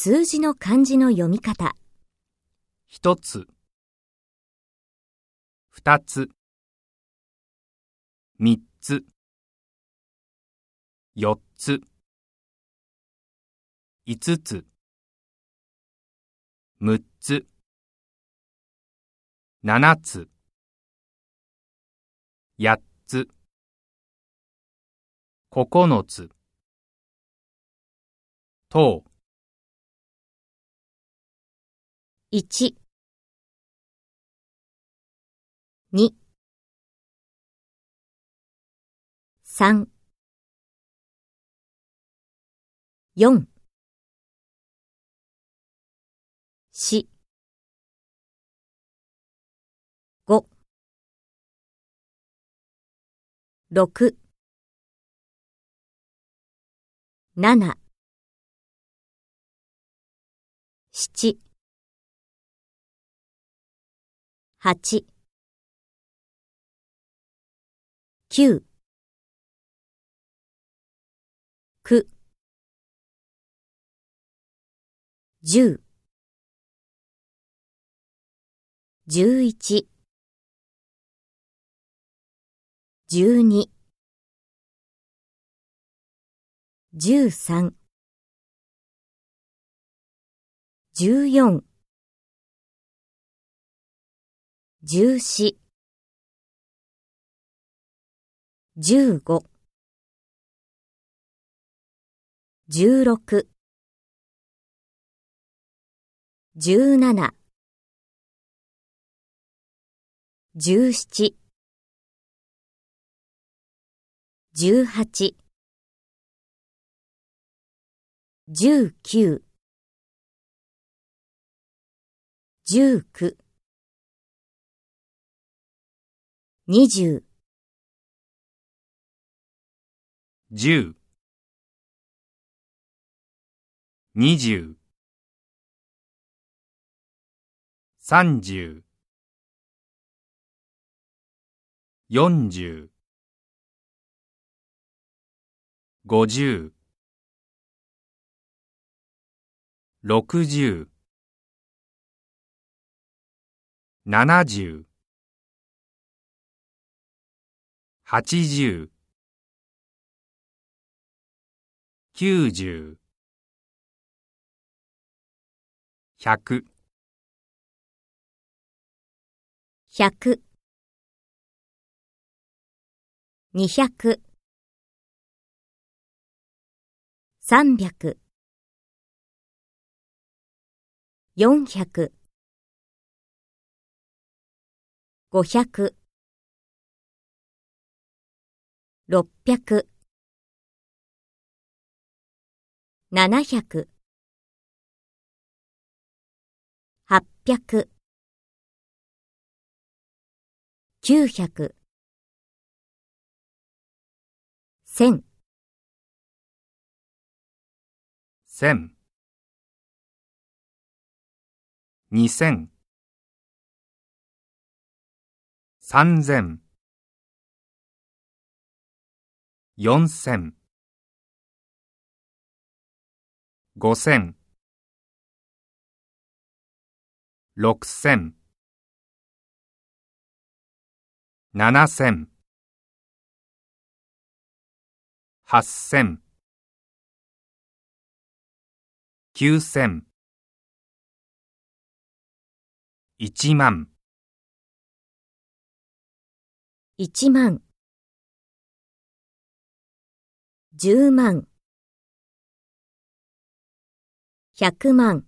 数字の漢字の読み方。一つ、二つ、三つ、四つ、五つ、六つ、七つ、八つ、九つ、等、1、2、3、4、4、5、6、7、7、8、9、9、10、11、12、13、14、十、四、十五、十六、十七、十七、十八、十九、十九、二十、十、二十、三十、四十、五十、六十、七十、八十、九十、百、百、二百、三百、四百、五百、六百、七百、八百、九百、千、千、二千、三千、四千、五千、六千、七千、八千、九千、一万、一万、10万。100万。